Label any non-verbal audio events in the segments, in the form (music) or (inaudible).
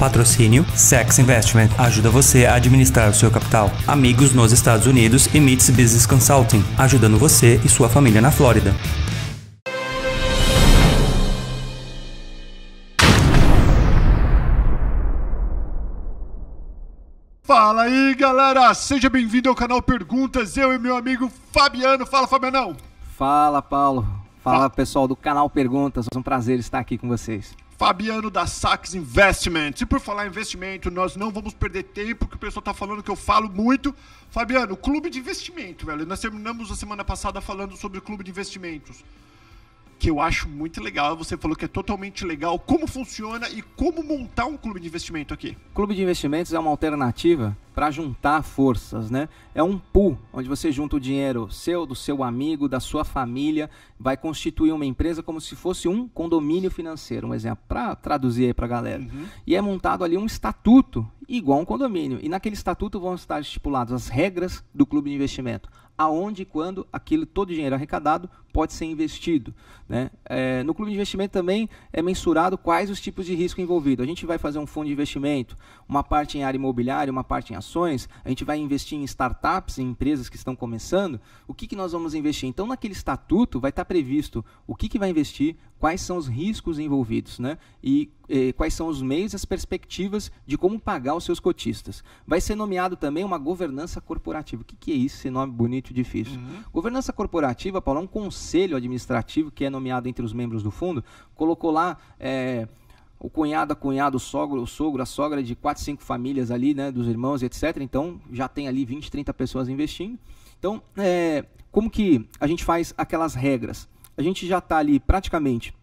Patrocínio Sex Investment ajuda você a administrar o seu capital. Amigos nos Estados Unidos e Meets Business Consulting, ajudando você e sua família na Flórida. Fala aí, galera! Seja bem-vindo ao canal Perguntas. Eu e meu amigo Fabiano. Fala, Fabianão! Fala, Paulo. Fala, pessoal do canal Perguntas. É um prazer estar aqui com vocês. Fabiano da Sax Investments. E por falar em investimento, nós não vamos perder tempo, que o pessoal tá falando que eu falo muito. Fabiano, clube de investimento, velho. Nós terminamos a semana passada falando sobre clube de investimentos. Que eu acho muito legal. Você falou que é totalmente legal. Como funciona e como montar um clube de investimento aqui? Clube de investimentos é uma alternativa para juntar forças, né? É um pool onde você junta o dinheiro seu, do seu amigo, da sua família, vai constituir uma empresa como se fosse um condomínio financeiro, um exemplo, para traduzir aí para a galera. Uhum. E é montado ali um estatuto igual um condomínio. E naquele estatuto vão estar estipuladas as regras do clube de investimento, aonde e quando aquele todo o dinheiro arrecadado pode ser investido. Né? É, no clube de investimento também é mensurado quais os tipos de risco envolvidos. A gente vai fazer um fundo de investimento, uma parte em área imobiliária, uma parte em ações, a gente vai investir em startups, em empresas que estão começando. O que, que nós vamos investir? Então, naquele estatuto vai estar previsto o que, que vai investir, quais são os riscos envolvidos né? e eh, quais são os meios e as perspectivas de como pagar os seus cotistas. Vai ser nomeado também uma governança corporativa. O que, que é isso, esse nome bonito e difícil? Uhum. Governança corporativa, Paulo, é um conselho administrativo que é nomeado entre os membros do fundo, colocou lá. Eh, o cunhado, a cunhada, o sogro, o sogro, a sogra de quatro, cinco famílias ali, né, dos irmãos, etc. Então, já tem ali 20, 30 pessoas investindo. Então, é, como que a gente faz aquelas regras? A gente já está ali praticamente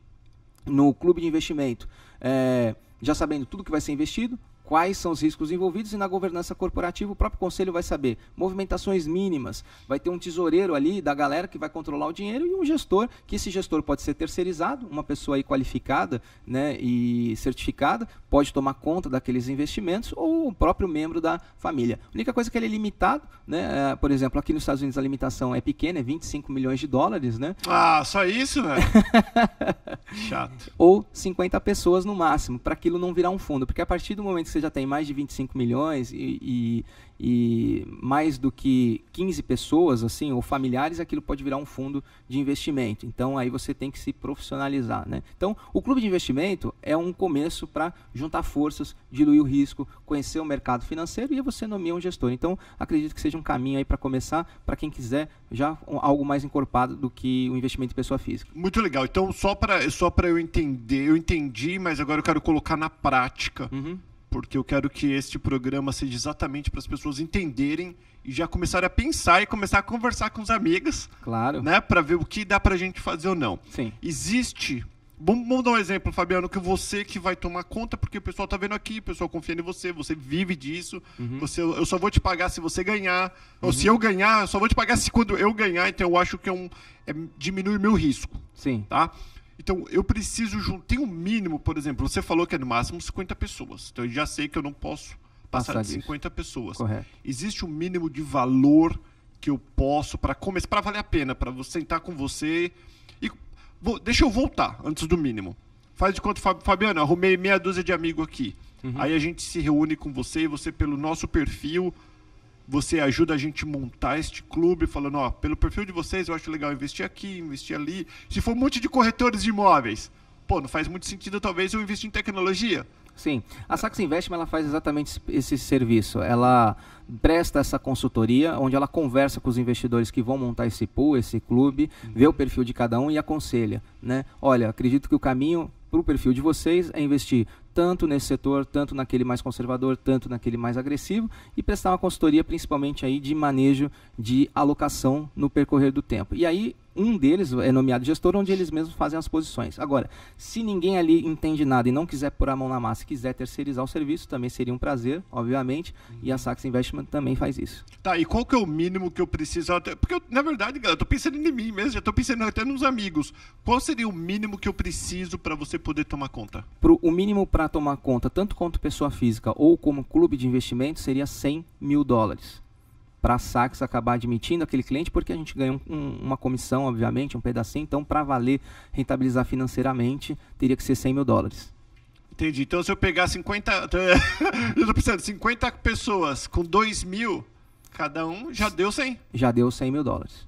no clube de investimento, é, já sabendo tudo que vai ser investido, quais são os riscos envolvidos e na governança corporativa o próprio conselho vai saber movimentações mínimas, vai ter um tesoureiro ali da galera que vai controlar o dinheiro e um gestor, que esse gestor pode ser terceirizado, uma pessoa aí qualificada né, e certificada, pode tomar conta daqueles investimentos ou o próprio membro da família. A única coisa é que ele é limitado, né, é, por exemplo, aqui nos Estados Unidos a limitação é pequena, é 25 milhões de dólares, né? Ah, só isso, né? (laughs) Chato. Ou 50 pessoas no máximo, para aquilo não virar um fundo, porque a partir do momento que você já tem mais de 25 milhões e, e, e, mais do que 15 pessoas, assim, ou familiares, aquilo pode virar um fundo de investimento. Então aí você tem que se profissionalizar. Né? Então o clube de investimento é um começo para juntar forças, diluir o risco, conhecer o mercado financeiro e você nomeia um gestor. Então acredito que seja um caminho aí para começar, para quem quiser já algo mais encorpado do que o investimento em pessoa física. Muito legal. Então só para só eu entender, eu entendi, mas agora eu quero colocar na prática. Uhum porque eu quero que este programa seja exatamente para as pessoas entenderem e já começarem a pensar e começar a conversar com os amigos. Claro. Né, para ver o que dá para a gente fazer ou não. Sim. Existe. Vamos, vamos dar um exemplo, Fabiano, que você que vai tomar conta, porque o pessoal está vendo aqui, o pessoal confia em você, você vive disso. Uhum. Você, eu só vou te pagar se você ganhar. Uhum. Ou se eu ganhar, eu só vou te pagar se quando eu ganhar. Então eu acho que é um. É, diminui meu risco. Sim. Tá? Então, eu preciso. Tem um mínimo, por exemplo, você falou que é no máximo 50 pessoas. Então, eu já sei que eu não posso passar, passar de 50 pessoas. Correto. Existe um mínimo de valor que eu posso para começar, para valer a pena, para você sentar com você. E vou, deixa eu voltar antes do mínimo. Faz de conta, Fabiano, arrumei meia dúzia de amigos aqui. Uhum. Aí a gente se reúne com você e você, pelo nosso perfil, você ajuda a gente a montar este clube, falando, ó, pelo perfil de vocês eu acho legal investir aqui, investir ali. Se for um monte de corretores de imóveis, pô, não faz muito sentido talvez eu investir em tecnologia. Sim, a Sax Investment ela faz exatamente esse serviço. Ela presta essa consultoria, onde ela conversa com os investidores que vão montar esse pool, esse clube, vê o perfil de cada um e aconselha, né? Olha, acredito que o caminho para o perfil de vocês é investir tanto nesse setor, tanto naquele mais conservador, tanto naquele mais agressivo e prestar uma consultoria principalmente aí de manejo de alocação no percorrer do tempo. E aí um deles é nomeado gestor, onde eles mesmos fazem as posições. Agora, se ninguém ali entende nada e não quiser pôr a mão na massa, quiser terceirizar o serviço, também seria um prazer, obviamente, uhum. e a Sax Investment também faz isso. Tá, e qual que é o mínimo que eu preciso? Porque, eu, na verdade, galera, eu tô pensando em mim mesmo, já tô pensando até nos amigos. Qual seria o mínimo que eu preciso para você poder tomar conta? Pro, o mínimo para tomar conta, tanto quanto pessoa física ou como clube de investimento, seria 100 mil dólares para a Sax acabar admitindo aquele cliente, porque a gente ganha um, uma comissão, obviamente, um pedacinho. Então, para valer rentabilizar financeiramente, teria que ser 100 mil dólares. Entendi. Então se eu pegar 50. (laughs) eu tô pensando, 50 pessoas com 2 mil, cada um já deu 100. Já deu 100 mil dólares.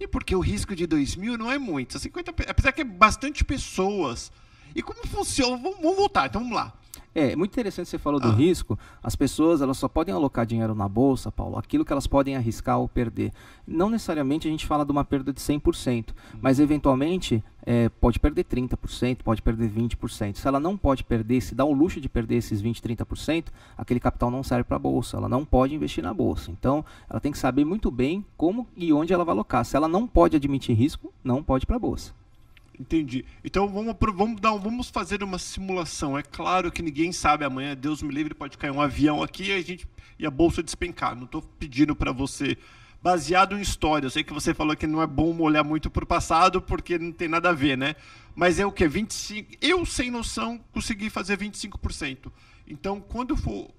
E porque o risco de 2 mil não é muito. 50, apesar que é bastante pessoas. E como funciona? Vamos, vamos voltar, então vamos lá. É, muito interessante você falou do ah. risco. As pessoas elas só podem alocar dinheiro na bolsa, Paulo, aquilo que elas podem arriscar ou perder. Não necessariamente a gente fala de uma perda de 100%, mas eventualmente é, pode perder 30%, pode perder 20%. Se ela não pode perder, se dá o luxo de perder esses 20%, 30%, aquele capital não serve para a bolsa, ela não pode investir na bolsa. Então, ela tem que saber muito bem como e onde ela vai alocar. Se ela não pode admitir risco, não pode para a bolsa. Entendi. Então vamos, vamos, dar, vamos fazer uma simulação. É claro que ninguém sabe amanhã, Deus me livre, pode cair um avião aqui e a, gente, e a bolsa despencar. Não estou pedindo para você, baseado em história. Eu sei que você falou que não é bom olhar muito para o passado porque não tem nada a ver, né? Mas é o que? 25. Eu, sem noção, consegui fazer 25%. Então, quando eu for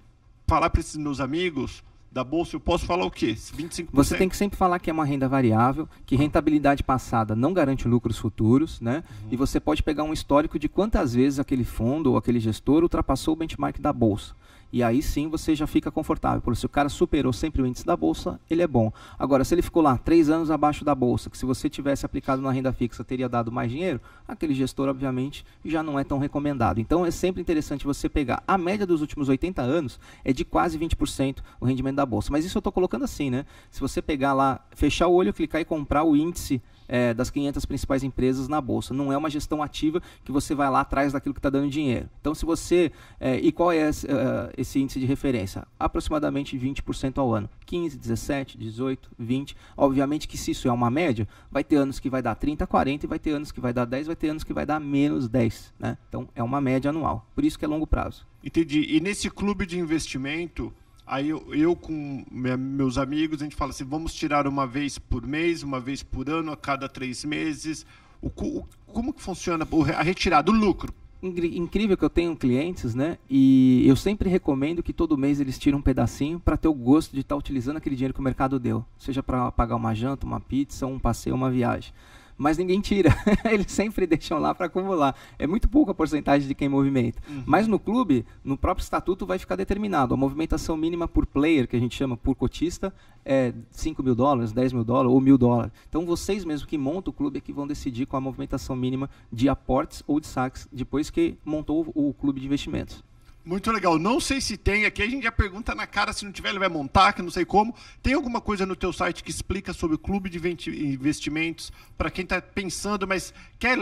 falar para esses meus amigos, da bolsa, eu posso falar o quê? 25%? Você tem que sempre falar que é uma renda variável, que rentabilidade passada não garante lucros futuros, né? Uhum. E você pode pegar um histórico de quantas vezes aquele fundo ou aquele gestor ultrapassou o benchmark da bolsa. E aí sim você já fica confortável. Porque se o cara superou sempre o índice da bolsa, ele é bom. Agora, se ele ficou lá três anos abaixo da bolsa, que se você tivesse aplicado na renda fixa teria dado mais dinheiro, aquele gestor, obviamente, já não é tão recomendado. Então é sempre interessante você pegar. A média dos últimos 80 anos é de quase 20% o rendimento da bolsa. Mas isso eu estou colocando assim, né? Se você pegar lá, fechar o olho, clicar e comprar o índice é, das 500 principais empresas na bolsa. Não é uma gestão ativa que você vai lá atrás daquilo que está dando dinheiro. Então, se você. É, e qual é esse, uh, esse, índice de referência? Aproximadamente 20% ao ano. 15, 17, 18, 20. Obviamente que se isso é uma média, vai ter anos que vai dar 30, 40, e vai ter anos que vai dar 10, vai ter anos que vai dar menos 10. Né? Então, é uma média anual. Por isso que é longo prazo. Entendi. E nesse clube de investimento Aí eu, eu, com meus amigos, a gente fala assim, vamos tirar uma vez por mês, uma vez por ano, a cada três meses. O, o como que funciona a retirada, o lucro? Incrível que eu tenho clientes, né? E eu sempre recomendo que todo mês eles tirem um pedacinho para ter o gosto de estar tá utilizando aquele dinheiro que o mercado deu. Seja para pagar uma janta, uma pizza, um passeio, uma viagem mas ninguém tira. (laughs) Eles sempre deixam lá para acumular. É muito pouca a porcentagem de quem movimenta. Uhum. Mas no clube, no próprio estatuto, vai ficar determinado. A movimentação mínima por player, que a gente chama por cotista, é 5 mil dólares, 10 mil dólares ou mil dólares. Então vocês mesmos que montam o clube é que vão decidir com a movimentação mínima de aportes ou de saques depois que montou o clube de investimentos. Muito legal. Não sei se tem aqui, a gente já pergunta na cara, se não tiver ele vai montar, que não sei como. Tem alguma coisa no teu site que explica sobre o clube de investimentos para quem está pensando, mas quer,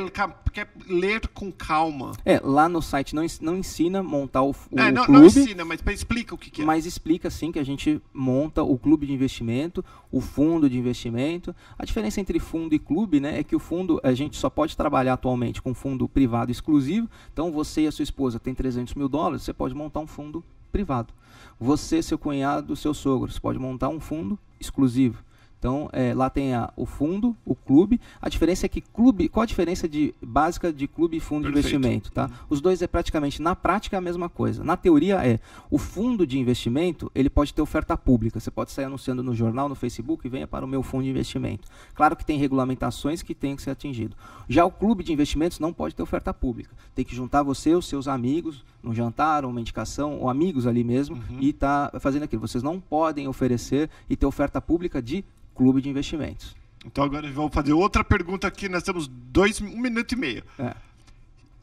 quer ler com calma? É, lá no site não, não ensina montar o, o é, não, clube. Não ensina, mas explica o que, que, é. Mas explica sim que a gente monta o clube de investimento, o fundo de investimento. A diferença entre fundo e clube, né, é que o fundo a gente só pode trabalhar atualmente com fundo privado exclusivo. Então você e a sua esposa têm 300 mil dólares, você pode montar um fundo privado. Você, seu cunhado, seu sogro, você pode montar um fundo exclusivo. Então, é, lá tem a, o fundo, o clube. A diferença é que clube. Qual a diferença de, básica de clube e fundo Perfeito. de investimento? Tá? Os dois é praticamente, na prática, a mesma coisa. Na teoria é, o fundo de investimento, ele pode ter oferta pública. Você pode sair anunciando no jornal, no Facebook, venha para o meu fundo de investimento. Claro que tem regulamentações que têm que ser atingido. Já o clube de investimentos não pode ter oferta pública. Tem que juntar você, os seus amigos, num jantar, ou uma indicação, ou amigos ali mesmo, uhum. e tá fazendo aquilo. Vocês não podem oferecer e ter oferta pública de clube de investimentos. Então agora vou fazer outra pergunta aqui. Nós temos dois, um minuto e meio. É.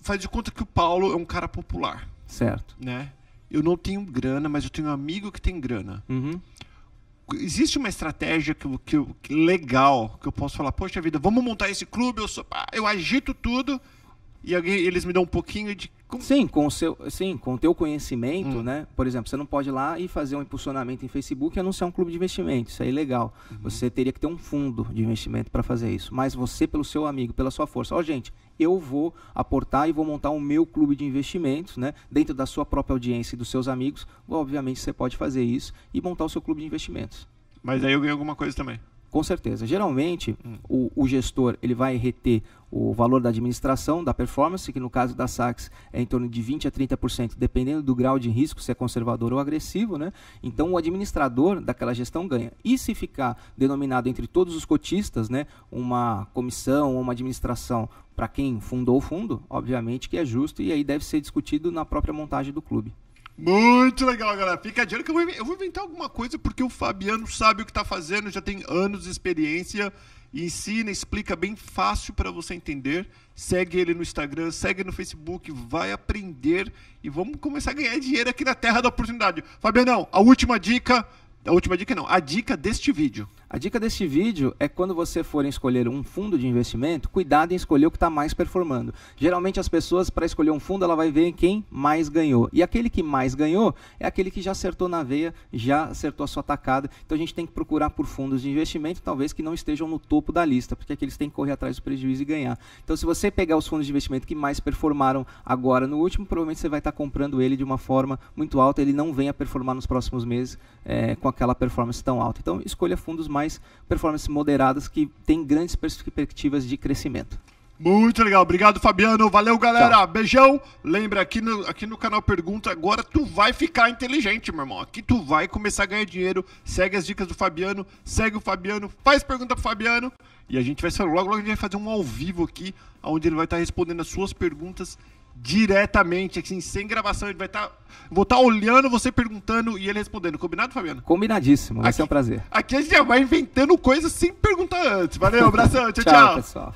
Faz de conta que o Paulo é um cara popular. Certo. Né? Eu não tenho grana, mas eu tenho um amigo que tem grana. Uhum. Existe uma estratégia que, que, que, legal que eu posso falar, poxa vida, vamos montar esse clube, eu, sou, eu agito tudo e alguém, eles me dão um pouquinho de Sim, com o seu, sim, com o teu conhecimento, hum. né? Por exemplo, você não pode ir lá e fazer um impulsionamento em Facebook e anunciar um clube de investimento. Isso é ilegal. Uhum. Você teria que ter um fundo de investimento para fazer isso. Mas você, pelo seu amigo, pela sua força, ó, oh, gente, eu vou aportar e vou montar o meu clube de investimentos, né? Dentro da sua própria audiência e dos seus amigos. Obviamente, você pode fazer isso e montar o seu clube de investimentos. Mas aí eu ganho alguma coisa também. Com certeza. Geralmente, hum. o, o, gestor ele vai reter o valor da administração, da performance, que no caso da Saks é em torno de 20% a 30%, dependendo do grau de risco, se é conservador ou agressivo. Né? Então, o administrador daquela gestão ganha. E se ficar denominado entre todos os cotistas né, uma comissão ou uma administração para quem fundou o fundo, obviamente que é justo e aí deve ser discutido na própria montagem do clube. Muito legal, galera. Fica adiante que eu vou, inventar alguma coisa porque o Fabiano sabe o que está fazendo, já tem anos de experiência ensina, explica bem fácil para você entender. Segue ele no Instagram, segue no Facebook, vai aprender e vamos começar a ganhar dinheiro aqui na Terra da Oportunidade. Fabianão, a última dica, a última dica não, a dica deste vídeo. A dica deste vídeo é quando você for escolher um fundo de investimento, cuidado em escolher o que está mais performando. Geralmente as pessoas, para escolher um fundo, ela vai ver quem mais ganhou. E aquele que mais ganhou é aquele que já acertou na veia, já acertou a sua tacada. Então a gente tem que procurar por fundos de investimento, talvez que não estejam no topo da lista, porque aqueles têm que correr atrás do prejuízo e ganhar. Então se você pegar os fundos de investimento que mais performaram agora no último, provavelmente você vai estar tá comprando ele de uma forma muito alta, ele não venha performar nos próximos meses é, com aquela performance tão alta. Então escolha fundos mais mais performances moderadas que têm grandes perspectivas de crescimento. Muito legal, obrigado Fabiano, valeu galera, Tchau. beijão. Lembra aqui no, aqui no canal Pergunta, agora tu vai ficar inteligente, meu irmão. Aqui tu vai começar a ganhar dinheiro. Segue as dicas do Fabiano, segue o Fabiano, faz pergunta pro Fabiano e a gente vai logo logo a gente vai fazer um ao vivo aqui, onde ele vai estar respondendo as suas perguntas diretamente, assim, sem gravação. Ele vai estar. Tá, vou estar tá olhando você perguntando e ele respondendo. Combinado, Fabiano? Combinadíssimo, vai aqui, ser um prazer. Aqui a gente já vai inventando coisas sem perguntar antes. Valeu, abração, tchau, (laughs) tchau. tchau. pessoal.